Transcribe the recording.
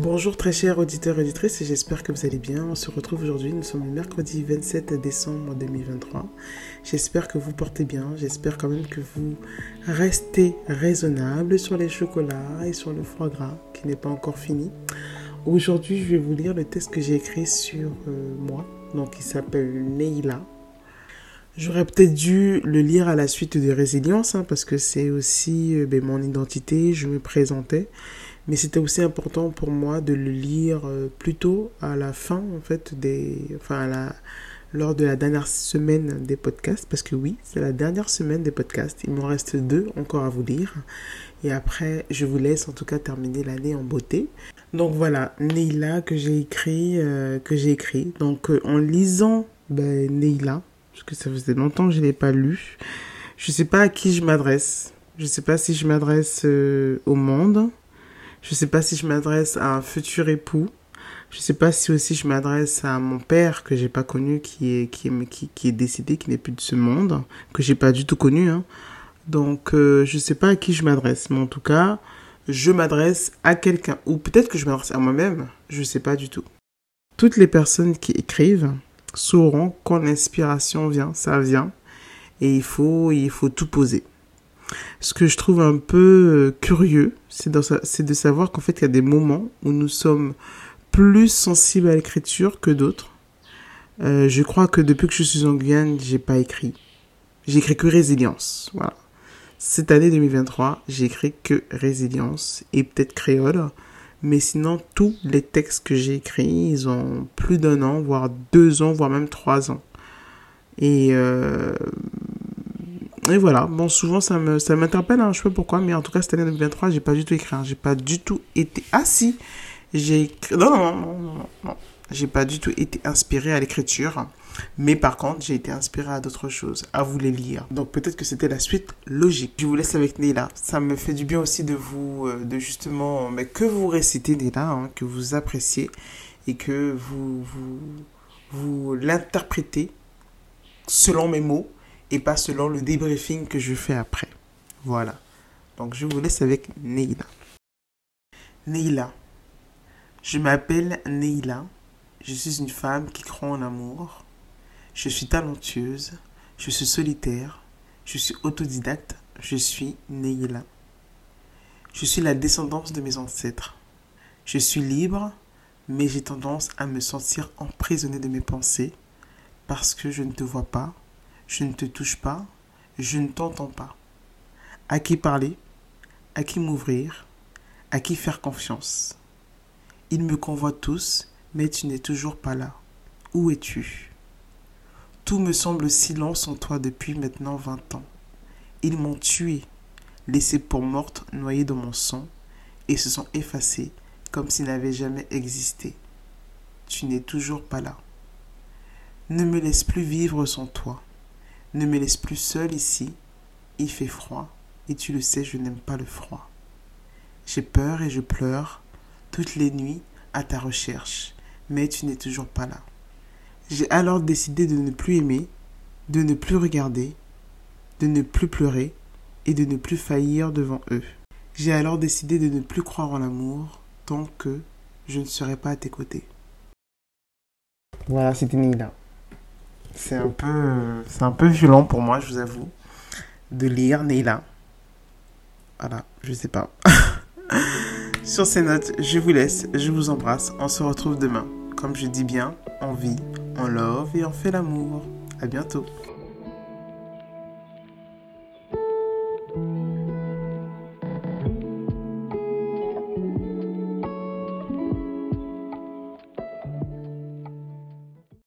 Bonjour très chers auditeurs et auditrices, j'espère que vous allez bien. On se retrouve aujourd'hui, nous sommes le mercredi 27 décembre 2023. J'espère que vous portez bien, j'espère quand même que vous restez raisonnable sur les chocolats et sur le foie gras qui n'est pas encore fini. Aujourd'hui, je vais vous lire le texte que j'ai écrit sur euh, moi, donc il s'appelle Neila. J'aurais peut-être dû le lire à la suite de Résilience, hein, parce que c'est aussi euh, ben, mon identité, je me présentais. Mais c'était aussi important pour moi de le lire euh, plutôt à la fin, en fait, des, enfin, lors de la dernière semaine des podcasts, parce que oui, c'est la dernière semaine des podcasts. Il m'en reste deux encore à vous lire. Et après, je vous laisse en tout cas terminer l'année en beauté. Donc voilà, Neila que j'ai écrit, euh, que j'ai écrit. Donc euh, en lisant ben, Neila, parce que ça faisait longtemps que je l'ai pas lu, je sais pas à qui je m'adresse. Je sais pas si je m'adresse au monde je ne sais pas si je m'adresse à un futur époux. Je ne sais pas si aussi je m'adresse à mon père que j'ai pas connu, qui est, qui est, qui, est décédé, qui n'est plus de ce monde, que j'ai pas du tout connu. Hein. Donc, euh, je ne sais pas à qui je m'adresse. Mais en tout cas, je m'adresse à quelqu'un. Ou peut-être que je m'adresse à moi-même. Je ne sais pas du tout. Toutes les personnes qui écrivent sauront quand l'inspiration vient. Ça vient. Et il faut, il faut tout poser. Ce que je trouve un peu euh, curieux, c'est de savoir qu'en fait, il y a des moments où nous sommes plus sensibles à l'écriture que d'autres. Euh, je crois que depuis que je suis en Guyane, j'ai pas écrit. J'ai écrit que résilience. Voilà. Cette année 2023, j'ai écrit que résilience et peut-être créole. Mais sinon, tous les textes que j'ai écrits, ils ont plus d'un an, voire deux ans, voire même trois ans. Et euh, et voilà, bon, souvent ça me ça m'interpelle, hein, je sais pas pourquoi, mais en tout cas cette année 2023, j'ai pas du tout écrit, hein. j'ai pas du tout été. Ah si, j'ai écrit. Non, non, non, non, non, j'ai pas du tout été inspiré à l'écriture, mais par contre, j'ai été inspiré à d'autres choses, à vous les lire. Donc peut-être que c'était la suite logique. Je vous laisse avec Neila. Ça me fait du bien aussi de vous, euh, de justement, mais que vous récitez Neila, hein, que vous appréciez et que vous, vous, vous l'interprétez selon mes mots et pas selon le débriefing que je fais après. Voilà. Donc je vous laisse avec Neila. Neila. Je m'appelle Neila. Je suis une femme qui croit en amour. Je suis talentueuse. Je suis solitaire. Je suis autodidacte. Je suis Neila. Je suis la descendance de mes ancêtres. Je suis libre, mais j'ai tendance à me sentir emprisonnée de mes pensées parce que je ne te vois pas, je ne te touche pas, je ne t'entends pas. À qui parler? À qui m'ouvrir? À qui faire confiance? Ils me convoient tous, mais tu n'es toujours pas là. Où es-tu? Tout me semble silence en toi depuis maintenant vingt ans. Ils m'ont tué, laissé pour morte, noyée dans mon sang, et se sont effacés comme s'ils n'avaient jamais existé. Tu n'es toujours pas là. Ne me laisse plus vivre sans toi. Ne me laisse plus seul ici. Il fait froid, et tu le sais, je n'aime pas le froid. J'ai peur et je pleure toutes les nuits à ta recherche, mais tu n'es toujours pas là. J'ai alors décidé de ne plus aimer, de ne plus regarder, de ne plus pleurer et de ne plus faillir devant eux. J'ai alors décidé de ne plus croire en l'amour tant que je ne serai pas à tes côtés. Voilà, c'était Nina c'est un peu, c'est un peu violent pour moi, je vous avoue, de lire Neila. Voilà, je sais pas. Sur ces notes, je vous laisse, je vous embrasse. On se retrouve demain. Comme je dis bien, on vit, on love et on fait l'amour. À bientôt.